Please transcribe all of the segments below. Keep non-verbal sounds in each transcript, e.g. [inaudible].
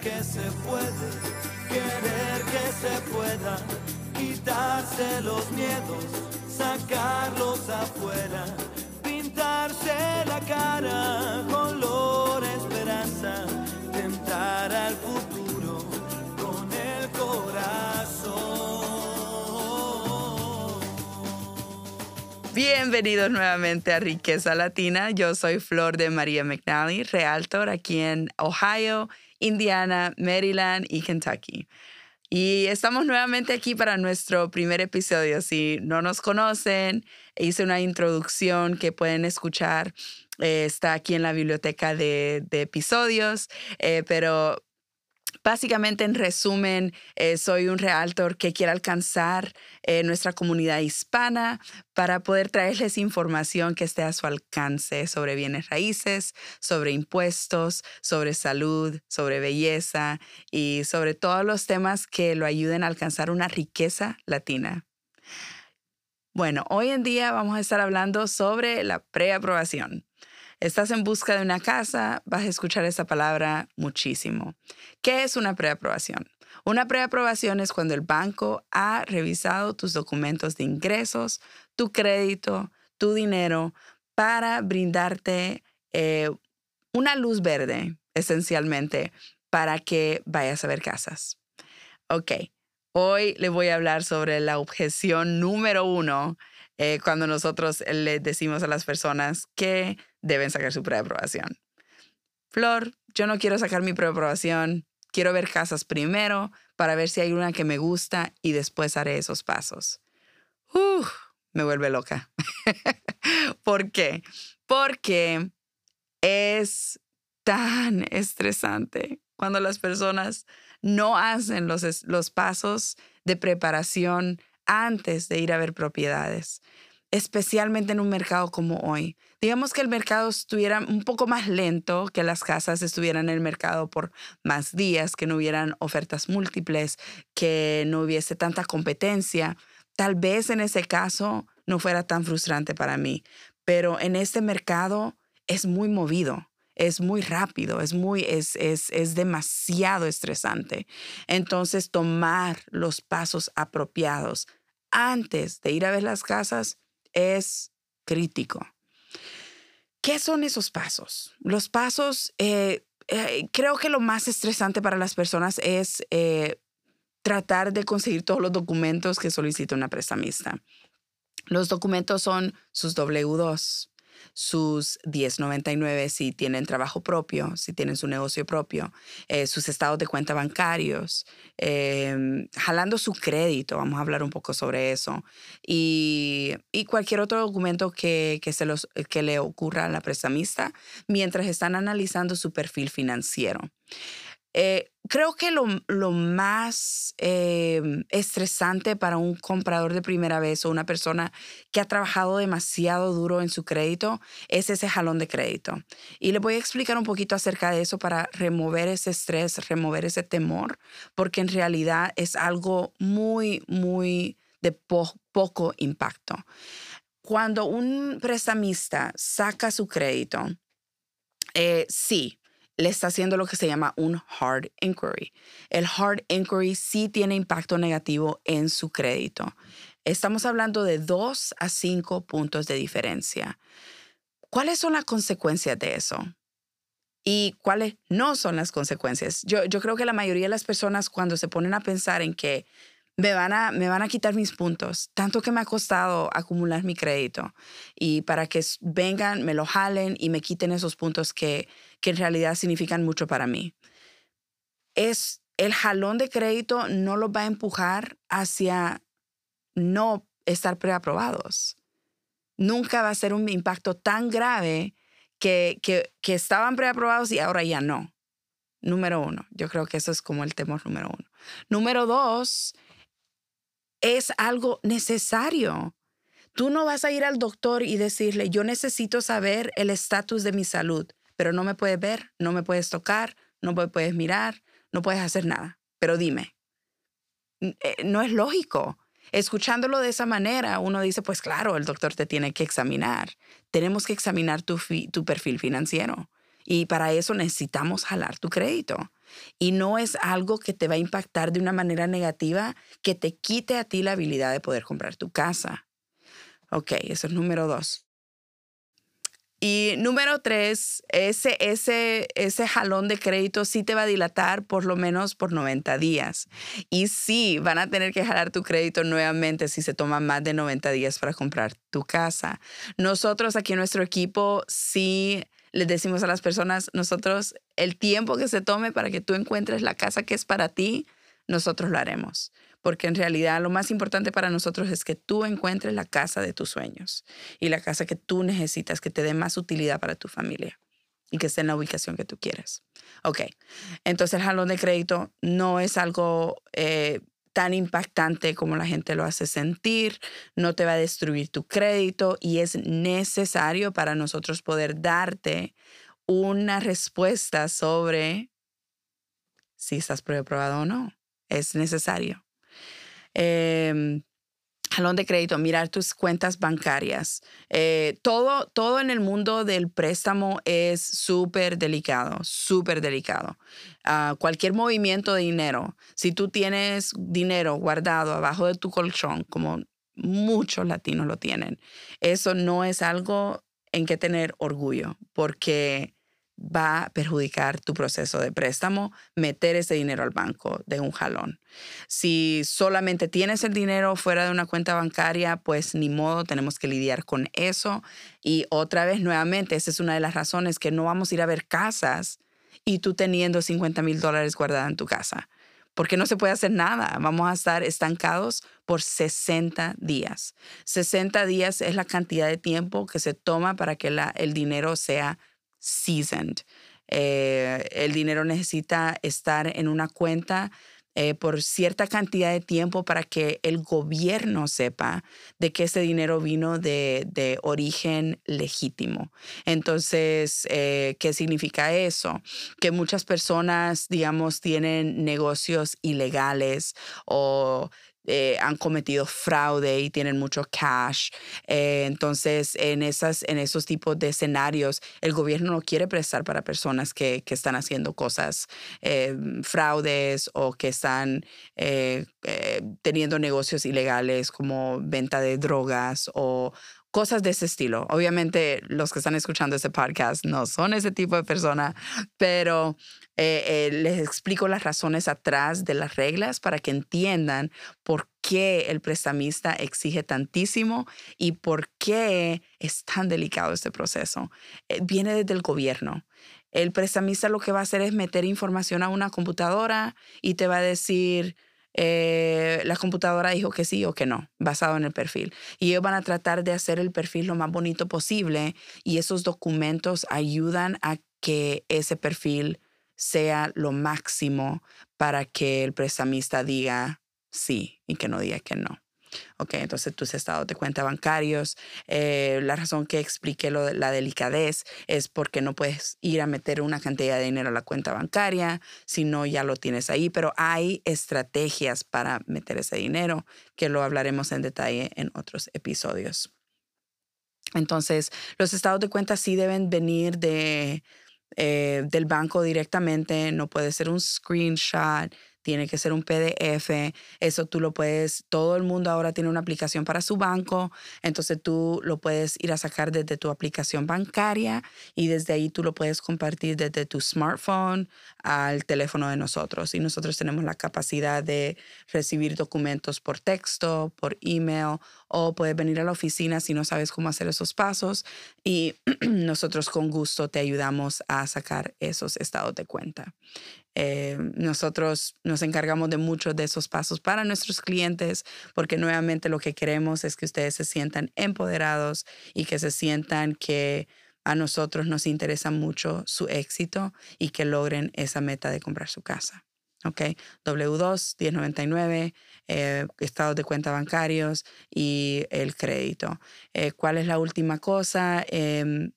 que se puede, querer que se pueda, quitarse los miedos, sacarlos afuera, pintarse la cara, color esperanza, tentar al futuro con el corazón. Bienvenidos nuevamente a Riqueza Latina. Yo soy Flor de María McNally, realtor aquí en Ohio, Indiana, Maryland y Kentucky. Y estamos nuevamente aquí para nuestro primer episodio. Si no nos conocen, hice una introducción que pueden escuchar. Eh, está aquí en la biblioteca de, episodios, eh, pero Básicamente, en resumen, eh, soy un realtor que quiere alcanzar eh, nuestra comunidad hispana para poder traerles información que esté a su alcance sobre bienes raíces, sobre impuestos, sobre salud, sobre belleza y sobre todos los temas que lo ayuden a alcanzar una riqueza latina. Bueno, hoy en día vamos a estar hablando sobre la preaprobación. Estás en busca de una casa, vas a escuchar esa palabra muchísimo. ¿Qué es una preaprobación? Una preaprobación es cuando el banco ha revisado tus documentos de ingresos, tu crédito, tu dinero, para brindarte eh, una luz verde, esencialmente, para que vayas a ver casas. Ok, hoy le voy a hablar sobre la objeción número uno eh, cuando nosotros le decimos a las personas que deben sacar su preaprobación. Flor, yo no quiero sacar mi preaprobación, quiero ver casas primero para ver si hay una que me gusta y después haré esos pasos. Uf, me vuelve loca. [laughs] ¿Por qué? Porque es tan estresante cuando las personas no hacen los, los pasos de preparación antes de ir a ver propiedades, especialmente en un mercado como hoy. Digamos que el mercado estuviera un poco más lento, que las casas estuvieran en el mercado por más días, que no hubieran ofertas múltiples, que no hubiese tanta competencia. Tal vez en ese caso no fuera tan frustrante para mí, pero en este mercado es muy movido es muy rápido, es muy, es, es, es demasiado estresante. Entonces, tomar los pasos apropiados antes de ir a ver las casas es crítico. ¿Qué son esos pasos? Los pasos, eh, eh, creo que lo más estresante para las personas es eh, tratar de conseguir todos los documentos que solicita una prestamista. Los documentos son sus W2, sus 1099 si tienen trabajo propio, si tienen su negocio propio, eh, sus estados de cuenta bancarios, em, jalando su crédito, vamos a hablar un poco sobre eso, y, cualquier otro documento que, que, se los, que le ocurra a la prestamista mientras están analizando su perfil financiero. Eh, creo que lo, lo más em, estresante para un comprador de primera vez o una persona que ha trabajado demasiado duro en su crédito es ese jalón de crédito. Y le voy a explicar un poquito acerca de eso para remover ese estrés, remover ese temor, porque en realidad es algo muy, muy de poco impacto. Cuando un prestamista saca su crédito, eh, sí, le está haciendo lo que se llama un hard inquiry. El hard inquiry sí tiene impacto negativo en su crédito. Estamos hablando de 2 a 5 puntos de diferencia. ¿Cuáles son las consecuencias de eso? ¿Y cuáles no son las consecuencias? Yo, yo creo que la mayoría de las personas cuando se ponen a pensar en que me van, a, me van a quitar mis puntos, tanto que me ha costado acumular mi crédito y para que vengan, me lo jalen y me quiten esos puntos que, que en realidad significan mucho para mí. Es el jalón de crédito no los va a empujar hacia no estar preaprobados. Nunca va a ser un impacto tan grave que, que, que estaban preaprobados y ahora ya no. Número uno, yo creo que eso es como el temor número uno. Número dos, es algo necesario. Tú no vas a ir al doctor y decirle, yo necesito saber el estatus de mi salud, pero no me puedes ver, no me puedes tocar, no me puedes mirar, no puedes hacer nada. Pero dime, eh, no es lógico. Escuchándolo de esa manera, uno dice, pues claro, el doctor te tiene que examinar. Tenemos que examinar tu, tu perfil financiero. Y para eso necesitamos jalar tu crédito. Y no es algo que te va a impactar de una manera negativa que te quite a ti la habilidad de poder comprar tu casa. Ok, eso es número dos. Y número tres, ese, ese, ese jalón de crédito sí te va a dilatar por lo menos por 90 días. Y sí, van a tener que jalar tu crédito nuevamente si se toma más de 90 días para comprar tu casa. Nosotros aquí en nuestro equipo sí les decimos a las personas, nosotros el tiempo que se tome para que tú encuentres la casa que es para ti, nosotros lo haremos porque en realidad lo más importante para nosotros es que tú encuentres la casa de tus sueños y la casa que tú necesitas, que te dé más utilidad para tu familia y que esté en la ubicación que tú quieres. Ok, entonces el jalón de crédito no es algo eh, tan impactante como la gente lo hace sentir, no te va a destruir tu crédito y es necesario para nosotros poder darte una respuesta sobre si estás probado o no. Es necesario. Eh, jalón de crédito, mirar tus cuentas bancarias. Eh, todo, todo en el mundo del préstamo es súper delicado, súper delicado. Ah, cualquier movimiento de dinero, si tú tienes dinero guardado abajo de tu colchón, como muchos latinos lo tienen, eso no es algo en que tener orgullo, porque va a perjudicar tu proceso de préstamo meter ese dinero al banco de un jalón. Si solamente tienes el dinero fuera de una cuenta bancaria, pues ni modo, tenemos que lidiar con eso. Y otra vez, nuevamente, esa es una de las razones que no vamos a ir a ver casas y tú teniendo 50 mil dólares guardados en tu casa. Porque no se puede hacer nada. Vamos a estar estancados por 60 días. 60 días es la cantidad de tiempo que se toma para que la, el dinero sea seasoned. Eh, el dinero necesita estar en una cuenta eh, por cierta cantidad de tiempo para que el gobierno sepa de que ese dinero vino de, origen legítimo. Entonces, eh, ¿qué significa eso? Que muchas personas, digamos, tienen negocios ilegales o eh, han cometido fraude y tienen mucho cash. Eh, entonces, en, esas, en esos tipos de escenarios, el gobierno no quiere prestar para personas que, que están haciendo cosas, eh, fraudes o que están teniendo negocios ilegales como venta de drogas o cosas de ese estilo. Obviamente los que están escuchando este podcast no son ese tipo de persona, pero eh, eh, les explico las razones atrás de las reglas para que entiendan por qué el prestamista exige tantísimo y por qué es tan delicado este proceso. Eh, viene desde el gobierno. El prestamista lo que va a hacer es meter información a una computadora y te va a decir, eh, la computadora dijo que sí o que no, basado en el perfil. Y ellos van a tratar de hacer el perfil lo más bonito posible y esos documentos ayudan a que ese perfil sea lo máximo para que el prestamista diga sí y que no diga que no. Ok, entonces tus estados de cuenta bancarios. Eh, la razón que expliqué lo de la delicadez es porque no puedes ir a meter una cantidad de dinero a la cuenta bancaria, si no ya lo tienes ahí, pero hay estrategias para meter ese dinero que lo hablaremos en detalle en otros episodios. Entonces, los estados de cuenta sí deben venir de, eh, del banco directamente, no puede ser un screenshot tiene que ser un PDF, eso tú lo puedes, todo el mundo ahora tiene una aplicación para su banco, entonces tú lo puedes ir a sacar desde tu aplicación bancaria y desde ahí tú lo puedes compartir desde tu smartphone al teléfono de nosotros. Y nosotros tenemos la capacidad de recibir documentos por texto, por email o puedes venir a la oficina si no sabes cómo hacer esos pasos y [clears throat] nosotros con gusto te ayudamos a sacar esos estados de cuenta. Eh, nosotros nos encargamos de muchos de esos pasos para nuestros clientes porque nuevamente lo que queremos es que ustedes se sientan empoderados y que se sientan que a nosotros nos interesa mucho su éxito y que logren esa meta de comprar su casa. ¿ok? W2, 1099, eh, estados de cuenta bancarios y el crédito. Eh, ¿Cuál es la última cosa? Em,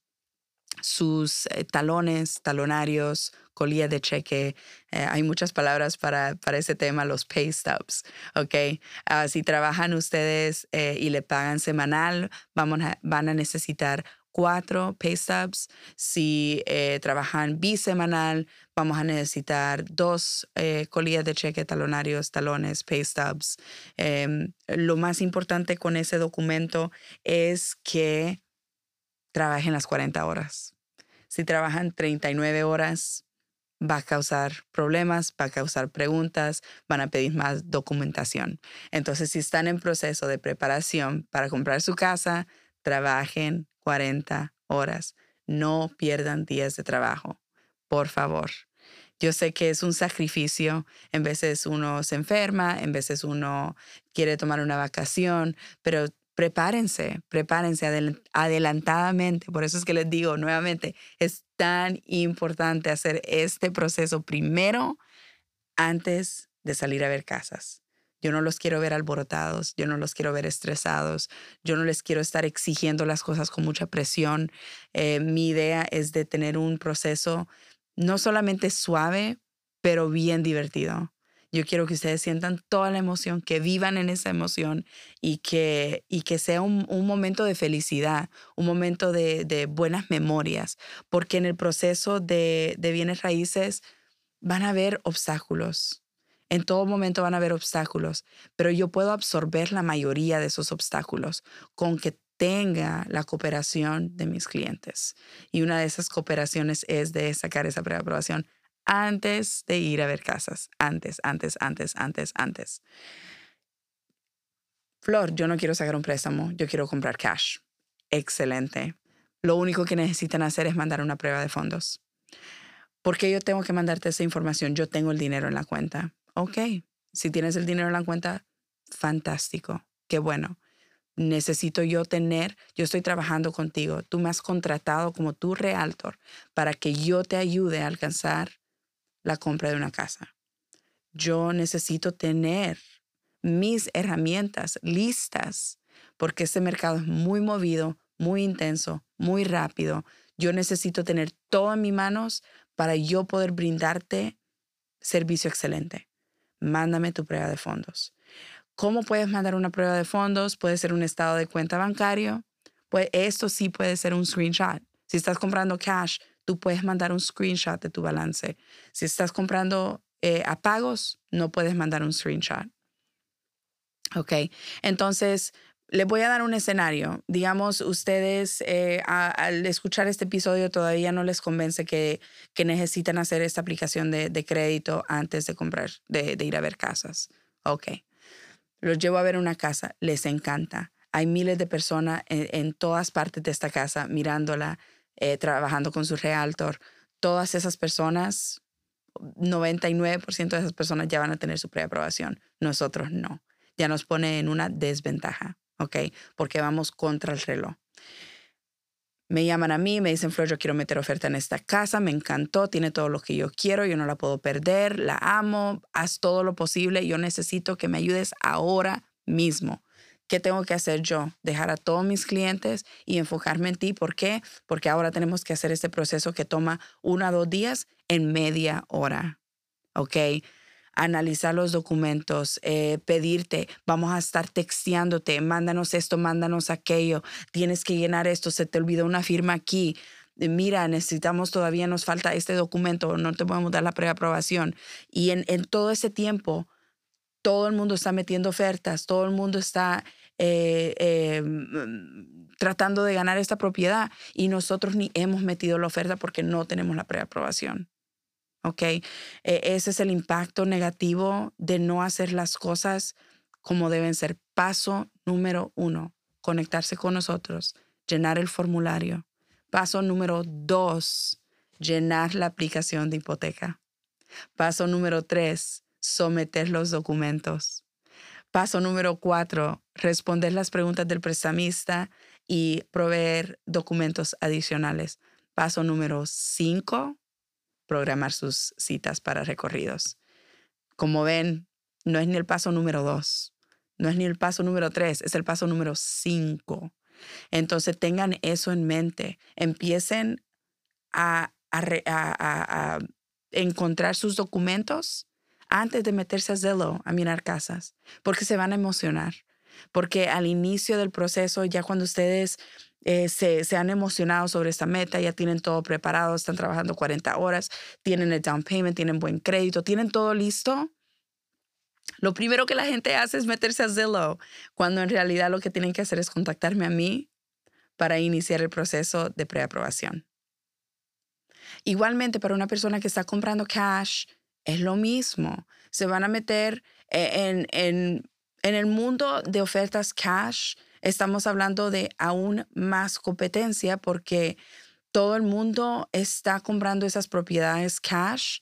sus eh, talones, talonarios, colilla de cheque. Eh, hay muchas palabras para, para, ese tema, los pay stubs, ¿ok? Ah, si trabajan ustedes eh, y le pagan semanal, vamos van a necesitar cuatro pay stubs. Si eh, trabajan bisemanal, vamos a necesitar dos colillas de cheque, talonarios, talones, pay stubs. Em, lo más importante con ese documento es que trabajen las 40 horas. Si trabajan 39 horas, va a causar problemas, va a causar preguntas, van a pedir más documentación. Entonces, si están en proceso de preparación para comprar su casa, trabajen 40 horas. No pierdan días de trabajo, por favor. Yo sé que es un sacrificio, en veces uno se enferma, en veces uno quiere tomar una vacación, pero prepárense, prepárense adelantadamente. Por eso es que les digo nuevamente, es tan importante hacer este proceso primero antes de salir a ver casas. Yo no los quiero ver alborotados, yo no los quiero ver estresados, yo no les quiero estar exigiendo las cosas con mucha presión. Eh, mi idea es de tener un proceso no solamente suave, pero bien divertido. Yo quiero que ustedes sientan toda la emoción, que vivan en esa emoción y que, y que sea un, momento de felicidad, un momento de, buenas memorias, porque en el proceso de, de bienes raíces van a haber obstáculos. En todo momento van a haber obstáculos, pero yo puedo absorber la mayoría de esos obstáculos con que tenga la cooperación de mis clientes. Y una de esas cooperaciones es de sacar esa preaprobación antes de ir a ver casas. Antes, antes, antes, antes, antes. Flor, yo no quiero sacar un préstamo, yo quiero comprar cash. Excelente. Lo único que necesitan hacer es mandar una prueba de fondos. ¿Por qué yo tengo que mandarte esa información? Yo tengo el dinero en la cuenta. Ok, si tienes el dinero en la cuenta, fantástico, qué bueno. Necesito yo tener, yo estoy trabajando contigo, tú me has contratado como tu realtor para que yo te ayude a alcanzar la compra de una casa. Yo necesito tener mis herramientas listas porque este mercado es muy movido, muy intenso, muy rápido. Yo necesito tener todo en mis manos para yo poder brindarte servicio excelente. Mándame tu prueba de fondos. ¿Cómo puedes mandar una prueba de fondos? Puede ser un estado de cuenta bancario. Pues esto sí puede ser un screenshot. Si estás comprando cash, tú puedes mandar un screenshot de tu balance. Si estás comprando eh, a pagos, no puedes mandar un screenshot. Ok, entonces les voy a dar un escenario. Digamos, ustedes eh, al escuchar este episodio todavía no les convence que, que necesitan hacer esta aplicación de, de crédito antes de comprar, de, de, ir a ver casas. Ok, los llevo a ver una casa, les encanta. Hay miles de personas en, en todas partes de esta casa mirándola, eh, trabajando con su realtor, todas esas personas, 99% de esas personas ya van a tener su preaprobación. Nosotros no. Ya nos pone en una desventaja, ¿ok? Porque vamos contra el reloj. Me llaman a mí, me dicen, Flor, yo quiero meter oferta en esta casa, me encantó, tiene todo lo que yo quiero, yo no la puedo perder, la amo, haz todo lo posible, yo necesito que me ayudes ahora mismo. ¿Qué tengo que hacer yo? Dejar a todos mis clientes y enfocarme en ti. ¿Por qué? Porque ahora tenemos que hacer este proceso que toma uno a dos días en media hora. ¿Ok? Analizar los documentos, eh, pedirte, vamos a estar texteándote, mándanos esto, mándanos aquello, tienes que llenar esto, se te olvidó una firma aquí mira, necesitamos todavía, nos falta este documento, no te podemos dar la preaprobación. Y en, en todo ese tiempo, todo el mundo está metiendo ofertas, todo el mundo está eh, eh, mm, tratando de ganar esta propiedad y nosotros ni hemos metido la oferta porque no tenemos la preaprobación. ¿Ok? E, ese es el impacto negativo de no hacer las cosas como deben ser. Paso número uno, conectarse con nosotros, llenar el formulario. Paso número dos, llenar la aplicación de hipoteca. Paso número tres, someter los documentos. Paso número cuatro, responder las preguntas del prestamista y proveer documentos adicionales. Paso número cinco, programar sus citas para recorridos. Como ven, no es ni el paso número dos, no es ni el paso número tres, es el paso número cinco. Entonces tengan eso en mente. Empiecen a, a encontrar sus documentos antes de meterse a Zillow a mirar casas, porque se van a emocionar. Porque al inicio del proceso, ya cuando ustedes eh, se, se, han emocionado sobre esta meta, ya tienen todo preparado, están trabajando 40 horas, tienen el down payment, tienen buen crédito, tienen todo listo. Lo primero que la gente hace es meterse a Zillow, cuando en realidad lo que tienen que hacer es contactarme a mí para iniciar el proceso de preaprobación. Igualmente, para una persona que está comprando cash, es lo mismo. Se van a meter e, en, en, en el mundo de ofertas cash, estamos hablando de aún más competencia porque todo el mundo está comprando esas propiedades cash,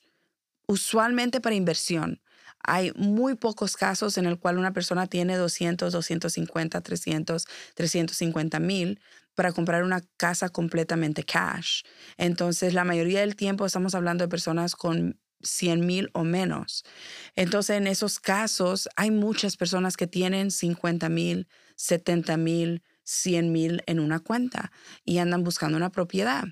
usualmente para inversión. Hay muy pocos casos en el cual una persona tiene 200, 250, 300, 350 mil para comprar una casa completamente cash. Entonces, la mayoría del tiempo estamos hablando de personas con 100 mil o menos. Entonces, en esos casos, hay muchas personas que tienen 50 mil, 70 mil, 100 mil en una cuenta y andan buscando una propiedad.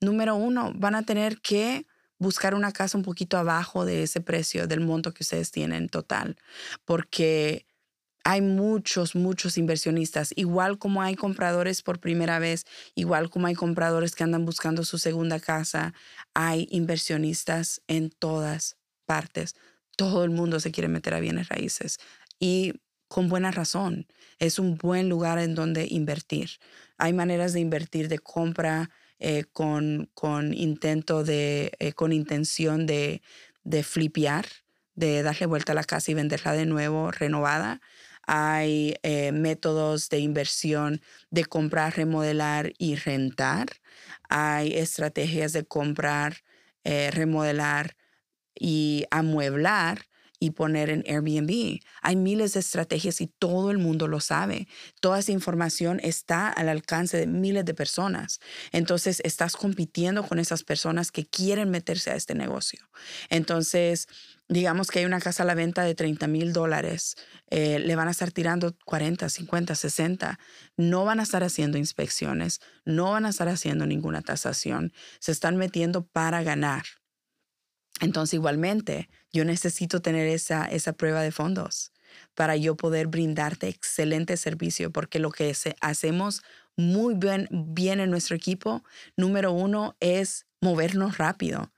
Número uno, van a tener que buscar una casa un poquito abajo de ese precio, del monto que ustedes tienen total, porque hay muchos, muchos inversionistas, igual como hay compradores por primera vez, igual como hay compradores que andan buscando su segunda casa, hay inversionistas en todas partes. Todo el mundo se quiere meter a bienes raíces y con buena razón. Es un buen lugar en donde invertir. Hay maneras de invertir de compra eh, con, con, intento de, eh, con intención de, de flipear, de darle vuelta a la casa y venderla de nuevo renovada hay eh, métodos de inversión de comprar, remodelar y rentar. Hay estrategias de comprar, eh, remodelar y amueblar y poner en Airbnb. Hay miles de estrategias y todo el mundo lo sabe. Toda esa información está al alcance de miles de personas. Entonces, estás compitiendo con esas personas que quieren meterse a este negocio. Entonces, digamos que hay una casa a la venta de 30 mil dólares, eh, le van a estar tirando 40, 50, 60. No van a estar haciendo inspecciones, no van a estar haciendo ninguna tasación. Se están metiendo para ganar. Entonces, igualmente, yo necesito tener esa, esa prueba de fondos para yo poder brindarte excelente servicio, porque lo que hacemos muy bien, bien en nuestro equipo, número uno, es movernos rápido,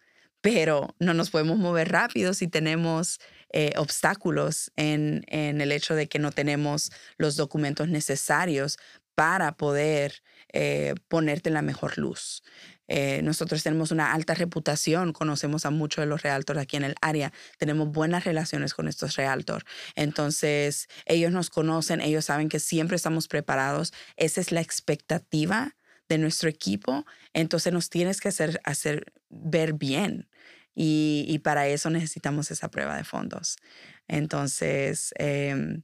pero no nos podemos mover rápido si tenemos eh, obstáculos en, en, el hecho de que no tenemos los documentos necesarios para poder eh, ponerte en la mejor luz. Eh, nosotros tenemos una alta reputación, conocemos a muchos de los realtors aquí en el área, tenemos buenas relaciones con estos realtors. Entonces, ellos nos conocen, ellos saben que siempre estamos preparados. Esa es la expectativa de nuestro equipo. Entonces, nos tienes que hacer, hacer ver bien. Y, para eso necesitamos esa prueba de fondos. Entonces, em,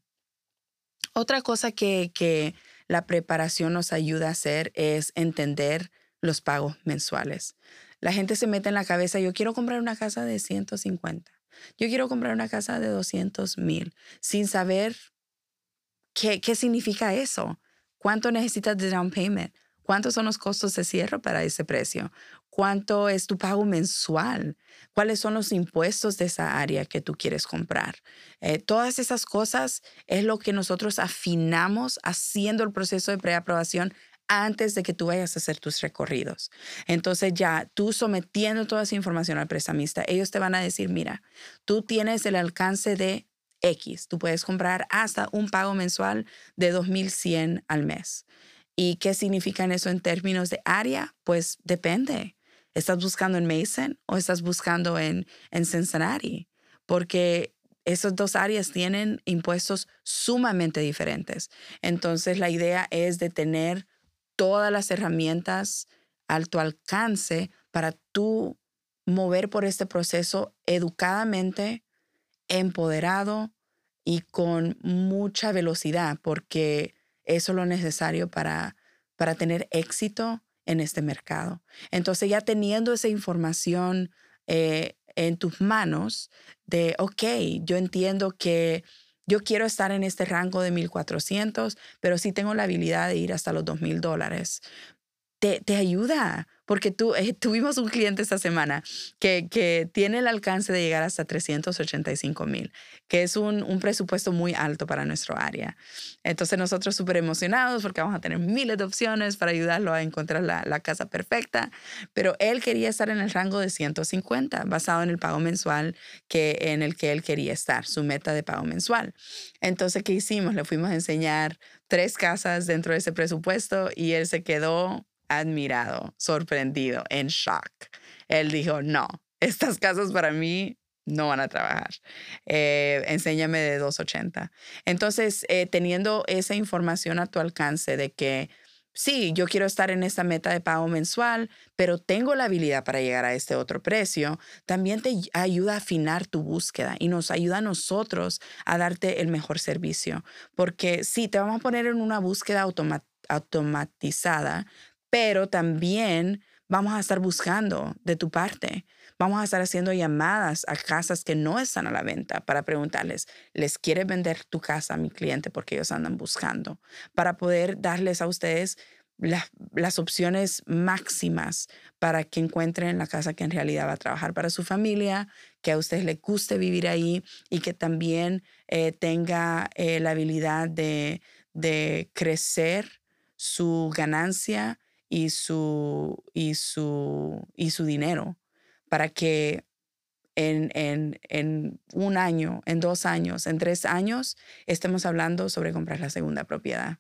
otra cosa que, la preparación nos ayuda a hacer es entender los pagos mensuales. La gente se mete en la cabeza, yo quiero comprar una casa de 150, yo quiero comprar una casa de 200 mil, sin saber qué, qué significa eso, cuánto necesitas de down payment, cuántos son los costos de cierre para ese precio, cuánto es tu pago mensual, cuáles son los impuestos de esa área que tú quieres comprar. Eh, todas esas cosas es lo que nosotros afinamos haciendo el proceso de preaprobación antes de que tú vayas a hacer tus recorridos. Entonces ya tú sometiendo toda esa información al prestamista, ellos te van a decir, mira, tú tienes el alcance de X, tú puedes comprar hasta un pago mensual de 2.100 al mes. ¿Y qué significa eso en términos de área? Pues depende. ¿Estás buscando en Mason o estás buscando en, en Cincinnati? Porque esas dos áreas tienen impuestos sumamente diferentes. Entonces, la idea es de tener todas las herramientas a tu alcance para tú mover por este proceso educadamente, empoderado y con mucha velocidad, porque eso es lo necesario para, para tener éxito en este mercado. Entonces ya teniendo esa información eh, en tus manos de, ok, yo entiendo que yo quiero estar en este rango de 1.400, pero sí tengo la habilidad de ir hasta los 2.000 dólares. Te, te ayuda porque eh, tuvimos un cliente esta semana que, tiene el alcance de llegar hasta 385 mil, que es un, un, presupuesto muy alto para nuestro área. Entonces nosotros súper emocionados porque vamos a tener miles de opciones para ayudarlo a encontrar la, la casa perfecta, pero él quería estar en el rango de 150, basado en el pago mensual que, en el que él quería estar, su meta de pago mensual. Entonces, ¿qué hicimos? Le fuimos a enseñar tres casas dentro de ese presupuesto y él se quedó admirado, sorprendido, en shock. Él dijo, no, estas casas para mí no van a trabajar. Eh, enséñame de 280. Entonces, eh, teniendo esa información a tu alcance de que sí, yo quiero estar en esta meta de pago mensual, pero tengo la habilidad para llegar a este otro precio, también te ayuda a afinar tu búsqueda y nos ayuda a nosotros a darte el mejor servicio. Porque sí, te vamos a poner en una búsqueda automatizada, pero también vamos a estar buscando de tu parte. Vamos a estar haciendo llamadas a casas que no están a la venta para preguntarles, ¿les quiere vender tu casa a mi cliente? Porque ellos andan buscando. Para poder darles a ustedes las opciones máximas para que encuentren la casa que en realidad va a trabajar para su familia, que a ustedes les guste vivir ahí y que también eh, tenga eh, la habilidad de, de crecer su ganancia y su, y su, y su dinero para que en, en, en, un año, en dos años, en tres años, estemos hablando sobre comprar la segunda propiedad.